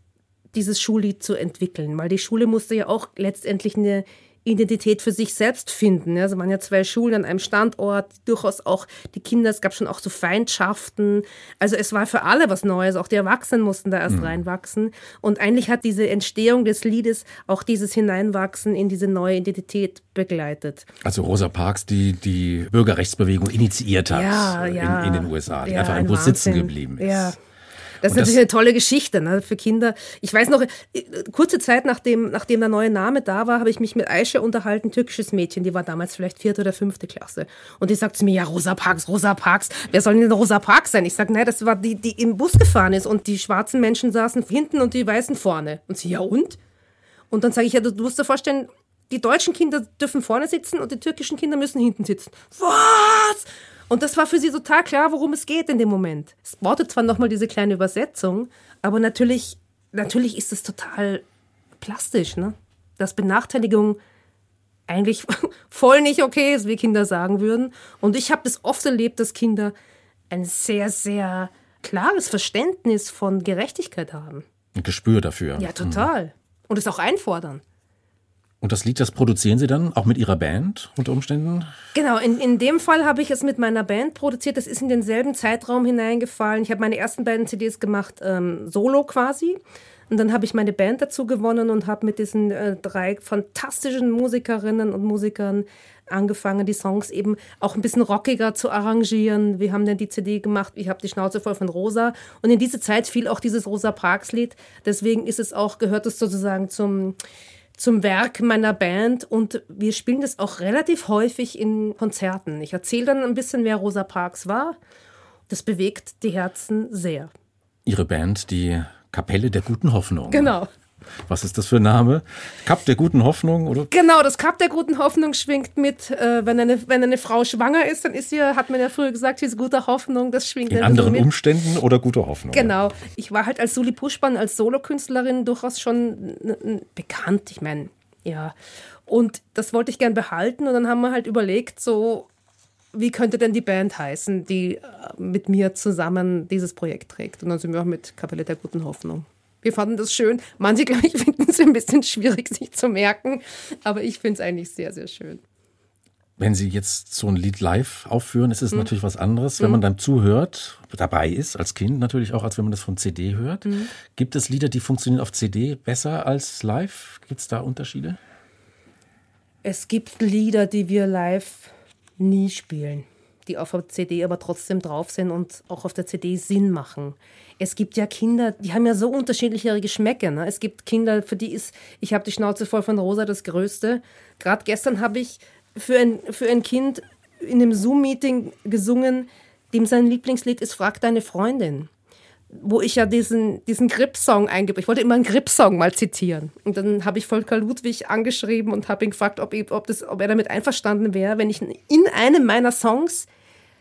dieses Schullied zu entwickeln, weil die Schule musste ja auch letztendlich eine Identität für sich selbst finden. Also man ja zwei Schulen an einem Standort, durchaus auch die Kinder, es gab schon auch so Feindschaften. Also es war für alle was Neues, auch die Erwachsenen mussten da erst mhm. reinwachsen. Und eigentlich hat diese Entstehung des Liedes auch dieses Hineinwachsen in diese neue Identität begleitet. Also Rosa Parks, die die Bürgerrechtsbewegung initiiert hat ja, ja. In, in, den USA, die ja, einfach im Bus sitzen geblieben ist. Das ist natürlich das eine tolle Geschichte ne, für Kinder. Ich weiß noch, äh, kurze Zeit nachdem, nachdem der neue Name da war, habe ich mich mit Aisha unterhalten, türkisches Mädchen, die war damals vielleicht vierte oder fünfte Klasse. Und die sagt zu mir, ja, Rosa Parks, Rosa Parks, wer soll denn Rosa Parks sein? Ich sage, nein, das war die, die im Bus gefahren ist und die schwarzen Menschen saßen hinten und die weißen vorne. Und sie, ja und? Und dann sage ich, ja, du, du musst dir vorstellen, die deutschen Kinder dürfen vorne sitzen und die türkischen Kinder müssen hinten sitzen. Was? Und das war für sie total klar, worum es geht in dem Moment. Es brauchte zwar nochmal diese kleine Übersetzung, aber natürlich, natürlich ist es total plastisch, ne? Dass Benachteiligung eigentlich voll nicht okay ist, wie Kinder sagen würden. Und ich habe das oft erlebt, dass Kinder ein sehr, sehr klares Verständnis von Gerechtigkeit haben. Ein Gespür dafür. Ja, total. Und es auch einfordern. Und das Lied, das produzieren Sie dann auch mit Ihrer Band unter Umständen? Genau, in, in dem Fall habe ich es mit meiner Band produziert. Das ist in denselben Zeitraum hineingefallen. Ich habe meine ersten beiden CDs gemacht, ähm, solo quasi. Und dann habe ich meine Band dazu gewonnen und habe mit diesen äh, drei fantastischen Musikerinnen und Musikern angefangen, die Songs eben auch ein bisschen rockiger zu arrangieren. Wir haben dann die CD gemacht, ich habe die Schnauze voll von Rosa. Und in diese Zeit fiel auch dieses Rosa Parks Lied. Deswegen ist es auch, gehört es sozusagen zum zum Werk meiner Band und wir spielen das auch relativ häufig in Konzerten. Ich erzähle dann ein bisschen, wer Rosa Parks war. Das bewegt die Herzen sehr. Ihre Band, die Kapelle der guten Hoffnung. Genau. Was ist das für ein Name? Kap der guten Hoffnung, oder? Genau, das Kap der guten Hoffnung schwingt mit, äh, wenn, eine, wenn eine Frau schwanger ist, dann ist sie, hat man ja früher gesagt, sie ist guter Hoffnung, das schwingt In anderen mit. Umständen oder gute Hoffnung. Genau. Ich war halt als Suli Puschmann, als Solokünstlerin durchaus schon bekannt. Ich meine, ja. Und das wollte ich gern behalten und dann haben wir halt überlegt, so, wie könnte denn die Band heißen, die äh, mit mir zusammen dieses Projekt trägt? Und dann sind wir auch mit Kapelle der guten Hoffnung. Wir fanden das schön. Manche, glaube ich, finden es ein bisschen schwierig, sich zu merken. Aber ich finde es eigentlich sehr, sehr schön. Wenn Sie jetzt so ein Lied live aufführen, ist es mhm. natürlich was anderes, wenn mhm. man dann zuhört, dabei ist, als Kind natürlich auch, als wenn man das von CD hört. Mhm. Gibt es Lieder, die funktionieren auf CD besser als live? Gibt es da Unterschiede? Es gibt Lieder, die wir live nie spielen, die auf der CD aber trotzdem drauf sind und auch auf der CD Sinn machen es gibt ja Kinder, die haben ja so unterschiedliche Geschmäcker. Ne? Es gibt Kinder, für die ist, ich habe die Schnauze voll von Rosa das Größte. Gerade gestern habe ich für ein, für ein Kind in einem Zoom-Meeting gesungen, dem sein Lieblingslied ist Frag deine Freundin. Wo ich ja diesen, diesen Grip-Song eingebe. Ich wollte immer einen Grip-Song mal zitieren. Und dann habe ich Volker Ludwig angeschrieben und habe ihn gefragt, ob, ich, ob, das, ob er damit einverstanden wäre, wenn ich in einem meiner Songs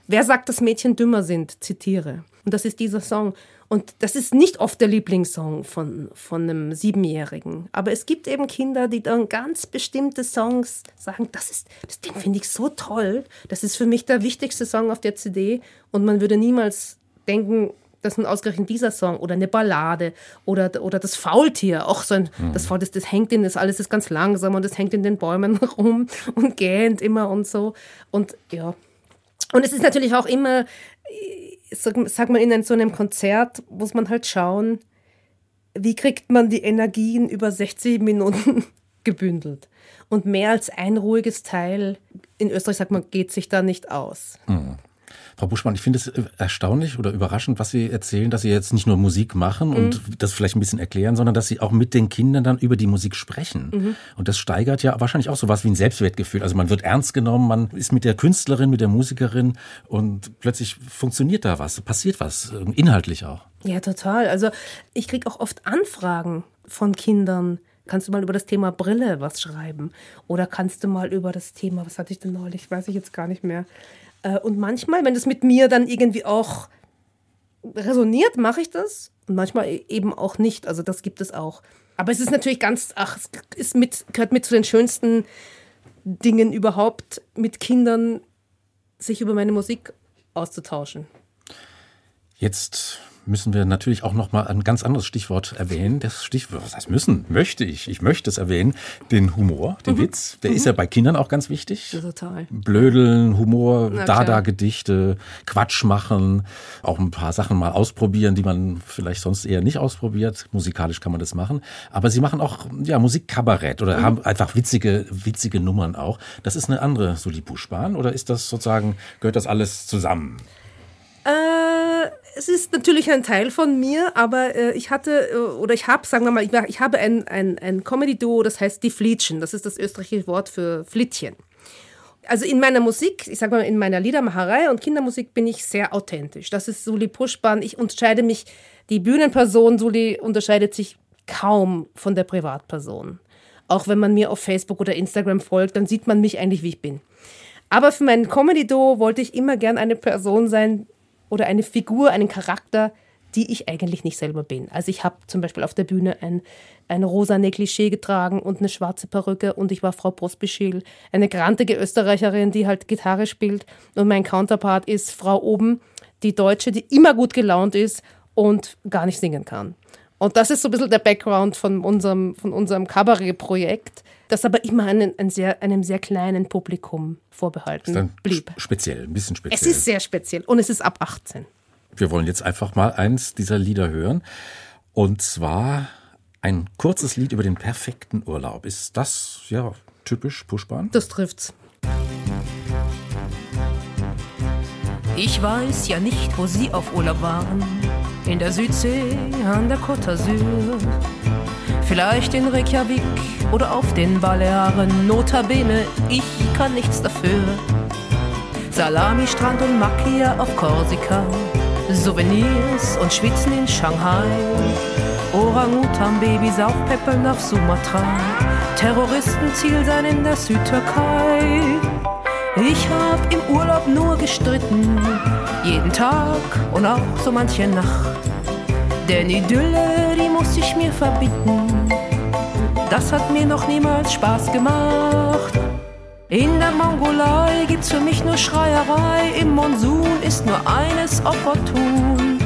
Wer sagt, dass Mädchen dümmer sind, zitiere. Und das ist dieser Song. Und das ist nicht oft der Lieblingssong von, von einem Siebenjährigen. Aber es gibt eben Kinder, die dann ganz bestimmte Songs sagen, das ist, das, den finde ich so toll. Das ist für mich der wichtigste Song auf der CD. Und man würde niemals denken, dass nun ausgerechnet dieser Song oder eine Ballade oder, oder das Faultier, auch so ein, mhm. das Faultier, das hängt in, das alles ist ganz langsam und das hängt in den Bäumen rum und gähnt immer und so. Und ja. Und es ist natürlich auch immer, sag, sag mal, in so einem Konzert muss man halt schauen, wie kriegt man die Energien über 60 Minuten gebündelt. Und mehr als ein ruhiges Teil, in Österreich sagt man, geht sich da nicht aus. Mhm. Frau Buschmann, ich finde es äh, erstaunlich oder überraschend, was Sie erzählen, dass Sie jetzt nicht nur Musik machen und mhm. das vielleicht ein bisschen erklären, sondern dass Sie auch mit den Kindern dann über die Musik sprechen. Mhm. Und das steigert ja wahrscheinlich auch sowas wie ein Selbstwertgefühl. Also man wird ernst genommen, man ist mit der Künstlerin, mit der Musikerin und plötzlich funktioniert da was, passiert was, inhaltlich auch. Ja, total. Also ich kriege auch oft Anfragen von Kindern, kannst du mal über das Thema Brille was schreiben? Oder kannst du mal über das Thema, was hatte ich denn neulich, weiß ich jetzt gar nicht mehr, und manchmal, wenn das mit mir dann irgendwie auch resoniert, mache ich das. Und manchmal e-, eben auch nicht. Also das gibt es auch. Aber es ist natürlich ganz, ach, es ist mit, gehört mit zu den schönsten Dingen überhaupt, mit Kindern sich über meine Musik auszutauschen. Jetzt müssen wir natürlich auch noch mal ein ganz anderes Stichwort erwähnen. Das Stichwort, was heißt müssen? Möchte ich. Ich möchte es erwähnen. Den Humor, den mhm. Witz. Der mhm. ist ja bei Kindern auch ganz wichtig. Total. Blödeln, Humor, Dada-Gedichte, Quatsch machen, auch ein paar Sachen mal ausprobieren, die man vielleicht sonst eher nicht ausprobiert. Musikalisch kann man das machen. Aber sie machen auch, ja, Musikkabarett oder mhm. haben einfach witzige, witzige Nummern auch. Das ist eine andere Solipuschbahn oder ist das sozusagen, gehört das alles zusammen? Äh, es ist natürlich ein Teil von mir, aber äh, ich hatte, äh, oder ich habe, sagen wir mal, ich, ich habe ein, ein, ein Comedy-Duo, das heißt die Flietchen. Das ist das österreichische Wort für Flittchen. Also in meiner Musik, ich sage mal, in meiner Liedermacherei und Kindermusik bin ich sehr authentisch. Das ist Suli Puschbahn. Ich unterscheide mich, die Bühnenperson Suli unterscheidet sich kaum von der Privatperson. Auch wenn man mir auf Facebook oder Instagram folgt, dann sieht man mich eigentlich, wie ich bin. Aber für mein comedy-Duo wollte ich immer gern eine Person sein, oder eine Figur, einen Charakter, die ich eigentlich nicht selber bin. Also ich habe zum Beispiel auf der Bühne ein, ein rosa Negligé getragen und eine schwarze Perücke und ich war Frau Pospischil, eine grantige Österreicherin, die halt Gitarre spielt und mein Counterpart ist Frau Oben, die Deutsche, die immer gut gelaunt ist und gar nicht singen kann. Und das ist so ein bisschen der Background von unserem, von unserem Kabarett-Projekt, das aber immer einen, einen sehr, einem sehr kleinen Publikum vorbehalten blieb. Speziell, ein bisschen speziell. Es ist sehr speziell und es ist ab 18. Wir wollen jetzt einfach mal eins dieser Lieder hören. Und zwar ein kurzes Lied über den perfekten Urlaub. Ist das ja typisch Pushbahn? Das trifft's. Ich weiß ja nicht, wo Sie auf Urlaub waren. In der Südsee, an der Côte d'Azur. Vielleicht in Reykjavik oder auf den Balearen. Notabene, ich kann nichts dafür. Salami, Strand und Macchia auf Korsika. Souvenirs und Schwitzen in Shanghai. Orang-Utan-Babys auf Peppeln auf Sumatra. Terroristenziel sein in der Südtürkei. Ich hab im Urlaub nur gestritten, jeden Tag und auch so manche Nacht. Denn Idylle, die muss ich mir verbieten, das hat mir noch niemals Spaß gemacht. In der Mongolei gibt's für mich nur Schreierei, im Monsun ist nur eines opportun.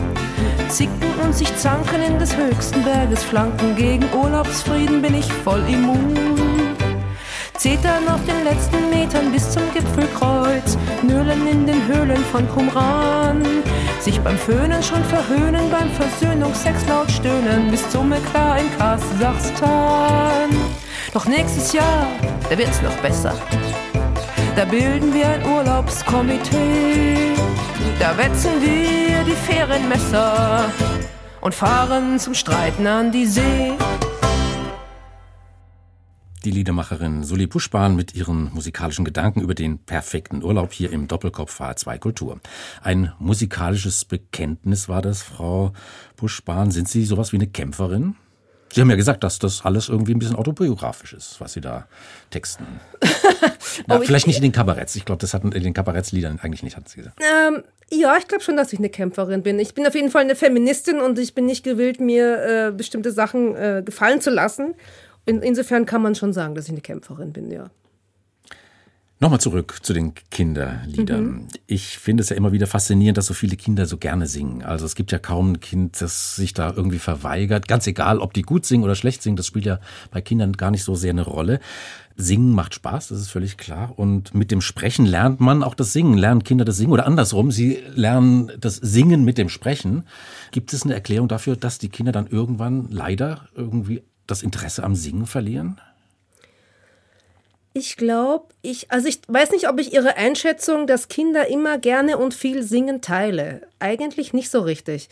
Zicken und sich zanken in des höchsten Berges Flanken, gegen Urlaubsfrieden bin ich voll immun. Zetern auf den letzten Metern bis zum Gipfelkreuz, Nölen in den Höhlen von Qumran. Sich beim Föhnen schon verhöhnen, beim Versöhnungsex laut stöhnen, bis zum Eklat in Kasachstan. Doch nächstes Jahr, da wird's noch besser. Da bilden wir ein Urlaubskomitee. Da wetzen wir die fairen Messer und fahren zum Streiten an die See. Die Liedermacherin Suli Puschbahn mit ihren musikalischen Gedanken über den perfekten Urlaub hier im Doppelkopf H2 Kultur. Ein musikalisches Bekenntnis war das, Frau Puschbahn. Sind Sie sowas wie eine Kämpferin? Sie haben ja gesagt, dass das alles irgendwie ein bisschen autobiografisch ist, was Sie da texten. Na, Oh, vielleicht ich- nicht in den Kabaretts. Ich glaube, das hatten in den Kabarettsliedern eigentlich nicht, hat sie gesagt. Ähm, ja, ich glaube schon, dass ich eine Kämpferin bin. Ich bin auf jeden Fall eine Feministin und ich bin nicht gewillt, mir äh, bestimmte Sachen äh, gefallen zu lassen. In, insofern kann man schon sagen, dass ich eine Kämpferin bin, ja. Nochmal zurück zu den Kinderliedern. Mhm. Ich finde es ja immer wieder faszinierend, dass so viele Kinder so gerne singen. Also es gibt ja kaum ein Kind, das sich da irgendwie verweigert. Ganz egal, ob die gut singen oder schlecht singen, das spielt ja bei Kindern gar nicht so sehr eine Rolle. Singen macht Spaß, das ist völlig klar. Und mit dem Sprechen lernt man auch das Singen. Lernen Kinder das Singen oder andersrum, sie lernen das Singen mit dem Sprechen. Gibt es eine Erklärung dafür, dass die Kinder dann irgendwann leider irgendwie das Interesse am Singen verlieren? Ich glaube, ich, also ich weiß nicht, ob ich Ihre Einschätzung, dass Kinder immer gerne und viel singen, teile. Eigentlich nicht so richtig.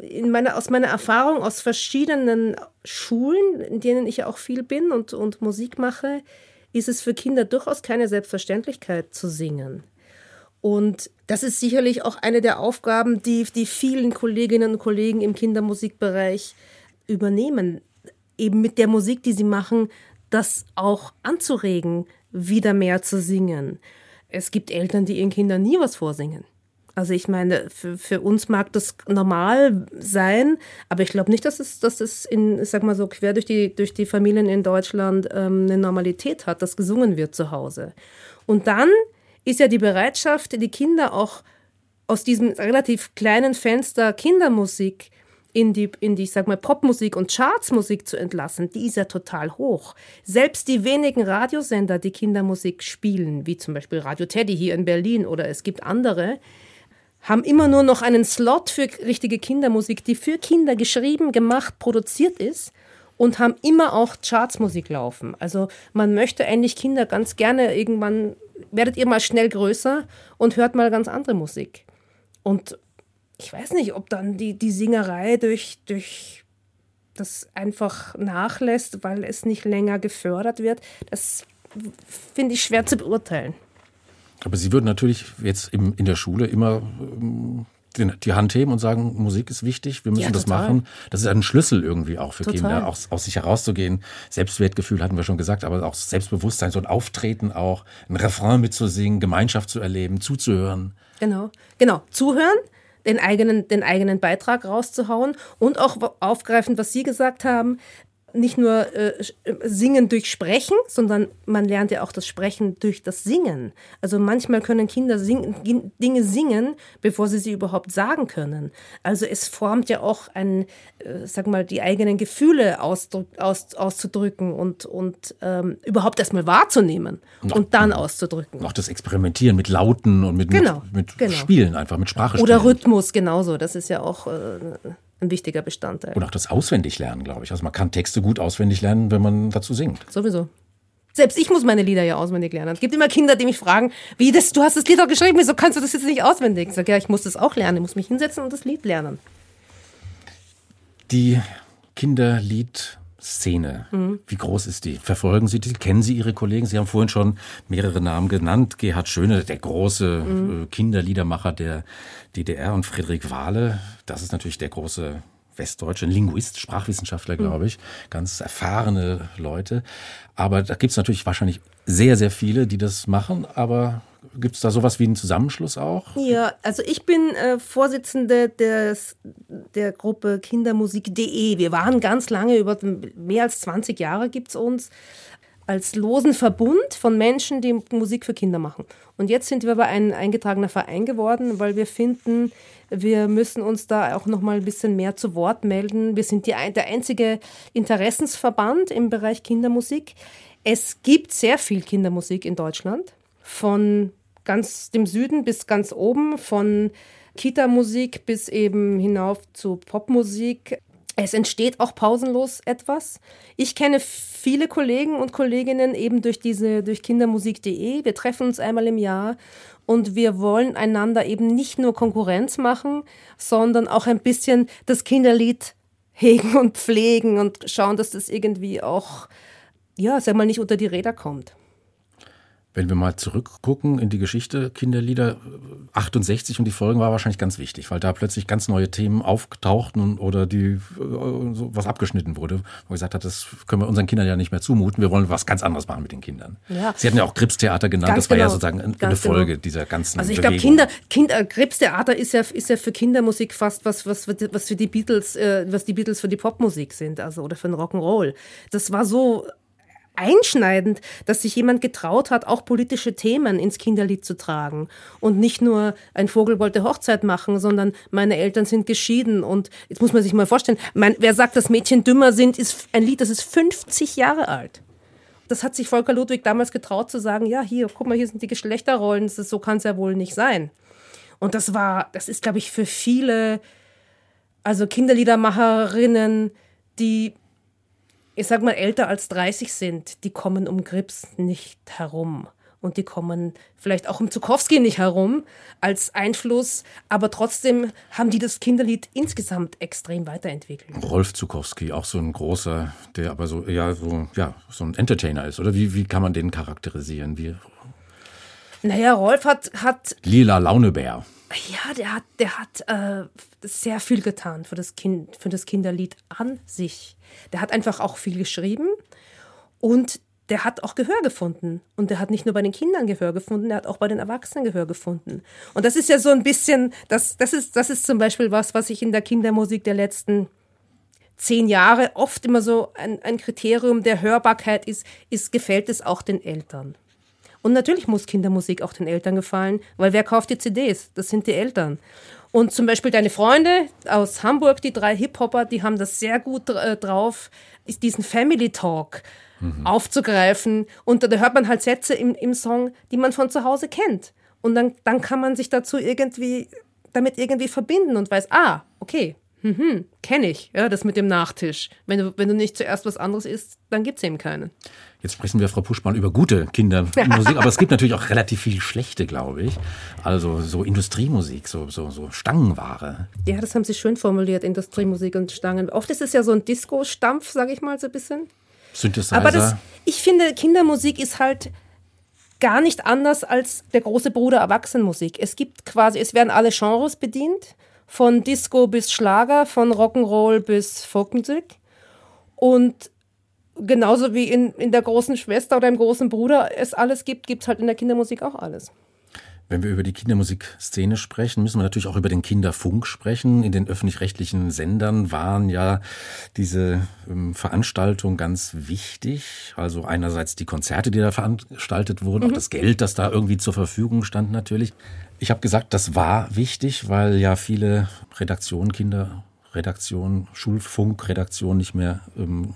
In meiner, aus meiner Erfahrung aus verschiedenen Schulen, in denen ich ja auch viel bin und, und Musik mache, ist es für Kinder durchaus keine Selbstverständlichkeit zu singen. Und das ist sicherlich auch eine der Aufgaben, die die vielen Kolleginnen und Kollegen im Kindermusikbereich übernehmen. Eben mit der Musik, die sie machen, das auch anzuregen, wieder mehr zu singen. Es gibt Eltern, die ihren Kindern nie was vorsingen. Also ich meine, für, für uns mag das normal sein, aber ich glaube nicht, dass es, dass es in, sag mal so, quer durch die, durch die Familien in Deutschland ähm, eine Normalität hat, dass gesungen wird zu Hause. Und dann ist ja die Bereitschaft, die Kinder auch aus diesem relativ kleinen Fenster Kindermusik in die, in die, ich sag mal, Popmusik und Chartsmusik zu entlassen, die ist ja total hoch. Selbst die wenigen Radiosender, die Kindermusik spielen, wie zum Beispiel Radio Teddy hier in Berlin oder es gibt andere, haben immer nur noch einen Slot für richtige Kindermusik, die für Kinder geschrieben, gemacht, produziert ist und haben immer auch Chartsmusik laufen. Also man möchte eigentlich Kinder ganz gerne irgendwann, werdet ihr mal schnell größer und hört mal ganz andere Musik. Und ich weiß nicht, ob dann die, die Singerei durch, durch das einfach nachlässt, weil es nicht länger gefördert wird. Das finde ich schwer zu beurteilen. Aber Sie würden natürlich jetzt im, in der Schule immer ähm, die Hand heben und sagen, Musik ist wichtig, wir müssen Ja, das machen. Das ist ein Schlüssel irgendwie auch für Total. Kinder, aus, aus sich herauszugehen. Selbstwertgefühl hatten wir schon gesagt, aber auch Selbstbewusstsein, so ein Auftreten auch, ein Refrain mitzusingen, Gemeinschaft zu erleben, zuzuhören. Genau, genau. Zuhören, den eigenen, den eigenen Beitrag rauszuhauen und auch aufgreifend, was Sie gesagt haben, nicht nur äh, Singen durch Sprechen, sondern man lernt ja auch das Sprechen durch das Singen. Also manchmal können Kinder sing Dinge singen, bevor sie sie überhaupt sagen können. Also es formt ja auch ein, äh, sag mal, die eigenen Gefühle aus, auszudrücken und, und ähm, überhaupt erstmal wahrzunehmen und, und dann auszudrücken. Auch das Experimentieren mit Lauten und mit, genau, mit, mit genau. Spielen einfach, mit Sprache. Oder Rhythmus genauso. Das ist ja auch äh, ein wichtiger Bestandteil. Und auch das Auswendiglernen, glaube ich. Also man kann Texte gut auswendig lernen, wenn man dazu singt. Sowieso. Selbst ich muss meine Lieder ja auswendig lernen. Es gibt immer Kinder, die mich fragen, wie das, du hast das Lied doch geschrieben, wieso kannst du das jetzt nicht auswendig? Ich sage, ja, ich muss das auch lernen, ich muss mich hinsetzen und das Lied lernen. Die Kinderlied Szene. Mhm. Wie groß ist die? Verfolgen Sie die? Kennen Sie Ihre Kollegen? Sie haben vorhin schon mehrere Namen genannt. Gerhard Schöne, der große mhm. Äh, Kinderliedermacher der DDR und Friedrich Wahle. Das ist natürlich der große westdeutsche Linguist, Sprachwissenschaftler, glaube mhm. ich. Ganz erfahrene Leute. Aber da gibt es natürlich wahrscheinlich sehr, sehr viele, die das machen. Aber Gibt es da sowas wie einen Zusammenschluss auch? Ja, also ich bin äh, Vorsitzende des, der Gruppe Kindermusik.de. Wir waren ganz lange, über mehr als 20 Jahre gibt es uns, als losen Verbund von Menschen, die Musik für Kinder machen. Und jetzt sind wir aber ein eingetragener Verein geworden, weil wir finden, wir müssen uns da auch noch mal ein bisschen mehr zu Wort melden. Wir sind die, der einzige Interessensverband im Bereich Kindermusik. Es gibt sehr viel Kindermusik in Deutschland von ganz dem Süden bis ganz oben, von Kita-Musik bis eben hinauf zu Popmusik. Es entsteht auch pausenlos etwas. Ich kenne viele Kollegen und Kolleginnen eben durch diese, durch kindermusik.de. Wir treffen uns einmal im Jahr und wir wollen einander eben nicht nur Konkurrenz machen, sondern auch ein bisschen das Kinderlied hegen und pflegen und schauen, dass das irgendwie auch, ja, sag mal, nicht unter die Räder kommt. Wenn wir mal zurückgucken in die Geschichte, Kinderlieder 68 und die Folgen war wahrscheinlich ganz wichtig, weil da plötzlich ganz neue Themen auftauchten oder die äh, so was abgeschnitten wurde, wo man gesagt hat, das können wir unseren Kindern ja nicht mehr zumuten, wir wollen was ganz anderes machen mit den Kindern. Ja. Sie hatten ja auch Gripstheater genannt, ganz das war genau. ja sozusagen eine ganz Folge genau. dieser ganzen Also ich glaube, Kinder, Kinder, Gripstheater ist ja, ist ja für Kindermusik fast was, was, was für die Beatles, äh, was die Beatles für die Popmusik sind, also oder für den Rock'n'Roll. Das war so einschneidend, dass sich jemand getraut hat, auch politische Themen ins Kinderlied zu tragen und nicht nur ein Vogel wollte Hochzeit machen, sondern meine Eltern sind geschieden und jetzt muss man sich mal vorstellen, mein, wer sagt, dass Mädchen dümmer sind, ist ein Lied, das ist 50 Jahre alt. Das hat sich Volker Ludwig damals getraut zu sagen, ja, hier, guck mal, hier sind die Geschlechterrollen, ist, so kann es ja wohl nicht sein. Und das war, das ist, glaube ich, für viele, also Kinderliedermacherinnen, die ich sag mal, älter als 30 sind, die kommen um Grips nicht herum. Und die kommen vielleicht auch um Zukowski nicht herum als Einfluss, aber trotzdem haben die das Kinderlied insgesamt extrem weiterentwickelt. Rolf Zukowski, auch so ein großer, der aber so, ja, so, ja, so ein Entertainer ist, oder? Wie, wie kann man den charakterisieren? Wie? Naja, Rolf hat, hat. Lila Launebär. Ja, der hat, der hat äh, sehr viel getan für das, kind, für das Kinderlied an sich. Der hat einfach auch viel geschrieben und der hat auch Gehör gefunden. Und der hat nicht nur bei den Kindern Gehör gefunden, der hat auch bei den Erwachsenen Gehör gefunden. Und das ist ja so ein bisschen, das, das, ist, das ist zum Beispiel was, was ich in der Kindermusik der letzten zehn Jahre oft immer so ein, ein Kriterium der Hörbarkeit ist, ist, gefällt es auch den Eltern. Und natürlich muss Kindermusik auch den Eltern gefallen, weil wer kauft die CDs? Das sind die Eltern. Und zum Beispiel deine Freunde aus Hamburg, die drei Hip-Hopper, die haben das sehr gut äh, drauf, diesen Family Talk mhm. aufzugreifen. Und da hört man halt Sätze im, im Song, die man von zu Hause kennt. Und dann, dann kann man sich dazu irgendwie, damit irgendwie verbinden und weiß, ah, okay, Mhm, kenne ich, ja, das mit dem Nachtisch. Wenn du, wenn du nicht zuerst was anderes isst, dann gibt es eben keinen. Jetzt sprechen wir, Frau Puschmann, über gute Kindermusik, aber es gibt natürlich auch relativ viel schlechte, glaube ich. Also so Industriemusik, so, so, so Stangenware. Ja, das haben Sie schön formuliert, Industriemusik und Stangen. Oft ist es ja so ein Disco-Stampf, sage ich mal so ein bisschen. Synthesizer. Aber das, ich finde, Kindermusik ist halt gar nicht anders als der große Bruder Erwachsenenmusik. Es gibt quasi, es werden alle Genres bedient von Disco bis Schlager, von Rock'n'Roll bis Folkmusik. Und genauso wie in, in der großen Schwester oder im großen Bruder es alles gibt, gibt es halt in der Kindermusik auch alles. Wenn wir über die Kindermusikszene sprechen, müssen wir natürlich auch über den Kinderfunk sprechen. In den öffentlich-rechtlichen Sendern waren ja diese ähm, Veranstaltungen ganz wichtig. Also einerseits die Konzerte, die da veranstaltet wurden, mhm. auch das Geld, das da irgendwie zur Verfügung stand natürlich. Ich habe gesagt, das war wichtig, weil ja viele Redaktionen, Kinderredaktionen, Schulfunkredaktionen nicht mehr ähm,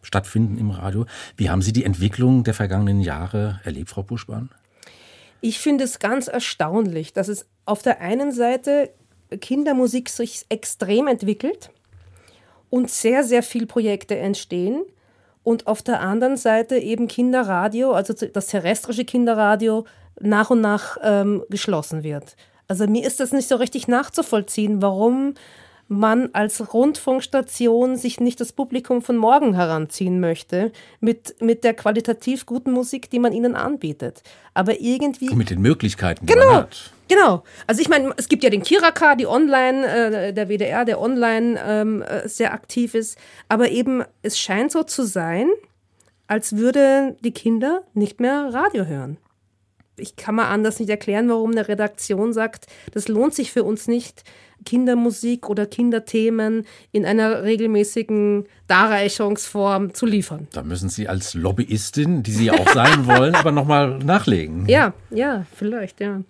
stattfinden im Radio. Wie haben Sie die Entwicklung der vergangenen Jahre erlebt, Frau Buschbahn? Ich finde es ganz erstaunlich, dass es auf der einen Seite Kindermusik sich extrem entwickelt und sehr, sehr viele Projekte entstehen. Und auf der anderen Seite eben Kinderradio, also das terrestrische Kinderradio, nach und nach ähm, geschlossen wird. Also mir ist das nicht so richtig nachzuvollziehen, warum man als Rundfunkstation sich nicht das Publikum von morgen heranziehen möchte mit, mit der qualitativ guten Musik, die man ihnen anbietet. Aber irgendwie. Mit den Möglichkeiten, die genau, man hat. Genau. Also ich meine, es gibt ja den Kiraka, die online, äh, der WDR, der online ähm, äh, sehr aktiv ist. Aber eben, es scheint so zu sein, als würden die Kinder nicht mehr Radio hören. Ich kann mal anders nicht erklären, warum eine Redaktion sagt, das lohnt sich für uns nicht, Kindermusik oder Kinderthemen in einer regelmäßigen Darreichungsform zu liefern. Da müssen Sie als Lobbyistin, die Sie auch sein wollen, aber nochmal nachlegen. Ja, ja, vielleicht, ja.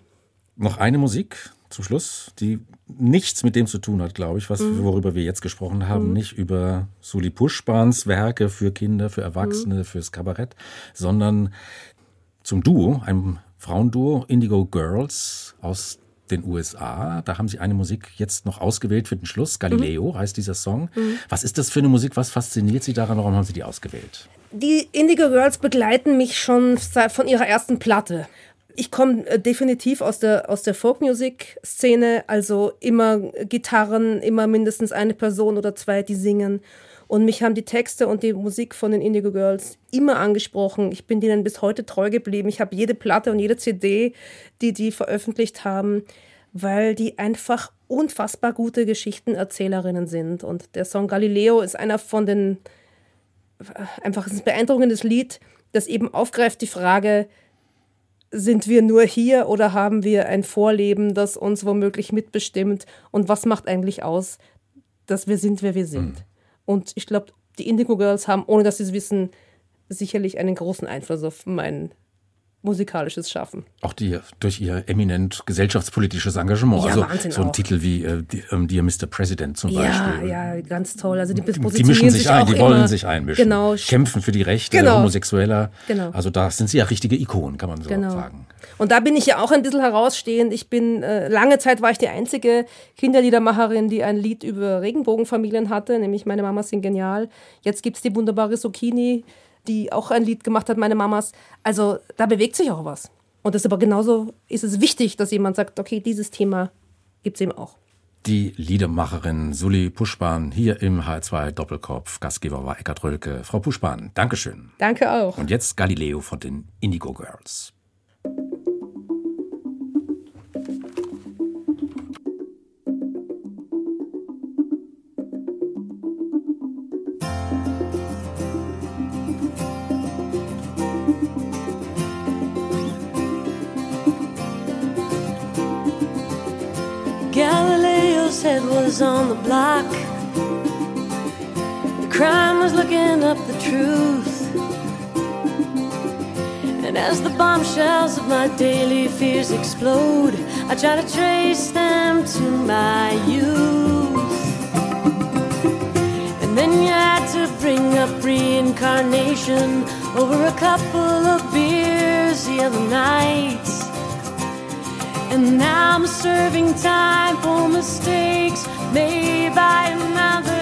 Noch eine Musik zum Schluss, die nichts mit dem zu tun hat, glaube ich, was, mhm. worüber wir jetzt gesprochen haben. Mhm. Nicht über Suli Puschbahns Werke für Kinder, für Erwachsene, mhm. fürs Kabarett, sondern zum Duo, einem Frauenduo, Indigo Girls aus den USA. Da haben sie eine Musik jetzt noch ausgewählt für den Schluss. Galileo mhm. heißt dieser Song. Mhm. Was ist das für eine Musik? Was fasziniert Sie daran? Warum haben Sie die ausgewählt? Die Indigo Girls begleiten mich schon von ihrer ersten Platte. Ich komme äh, definitiv aus der, aus der Folkmusik-Szene, also immer Gitarren, immer mindestens eine Person oder zwei, die singen. Und mich haben die Texte und die Musik von den Indigo Girls immer angesprochen. Ich bin denen bis heute treu geblieben. Ich habe jede Platte und jede CD, die die veröffentlicht haben, weil die einfach unfassbar gute Geschichtenerzählerinnen sind. Und der Song Galileo ist einer von den, einfach ein beeindruckendes Lied, das eben aufgreift die Frage, sind wir nur hier oder haben wir ein Vorleben, das uns womöglich mitbestimmt? Und was macht eigentlich aus, dass wir sind, wer wir sind? Mhm. Und ich glaube, die Indigo Girls haben, ohne dass sie es wissen, sicherlich einen großen Einfluss auf mein musikalisches Schaffen. Auch die durch ihr eminent gesellschaftspolitisches Engagement. Ja, also Wahnsinn so ein auch. Titel wie äh, ähm, Dear Mr. President zum ja, Beispiel. Ja, ganz toll. Also die, die mischen sich, ein, die wollen sich einmischen. Genau. Kämpfen für die Rechte genau. Homosexueller. Genau. Also da sind sie ja richtige Ikonen, kann man so genau. sagen. Und da bin ich ja auch ein bisschen herausstehend. Ich bin, äh, lange Zeit war ich die einzige Kinderliedermacherin, die ein Lied über Regenbogenfamilien hatte, nämlich Meine Mamas sind genial. Jetzt gibt es die wunderbare Zucchini, die auch ein Lied gemacht hat, Meine Mamas. Also da bewegt sich auch was. Und das aber genauso ist es wichtig, dass jemand sagt, okay, dieses Thema gibt es eben auch. Die Liedermacherin Suli Puschbahn hier im H2 Doppelkopf. Gastgeber war Eckart Rölke. Frau Puschbahn, Dankeschön. Danke auch. Und jetzt Galileo von den Indigo Girls. Head was on the block. The crime was looking up the truth. And as the bombshells of my daily fears explode, I try to trace them to my youth. And then you had to bring up reincarnation over a couple of beers the other night. And now I'm serving time for mistakes made by another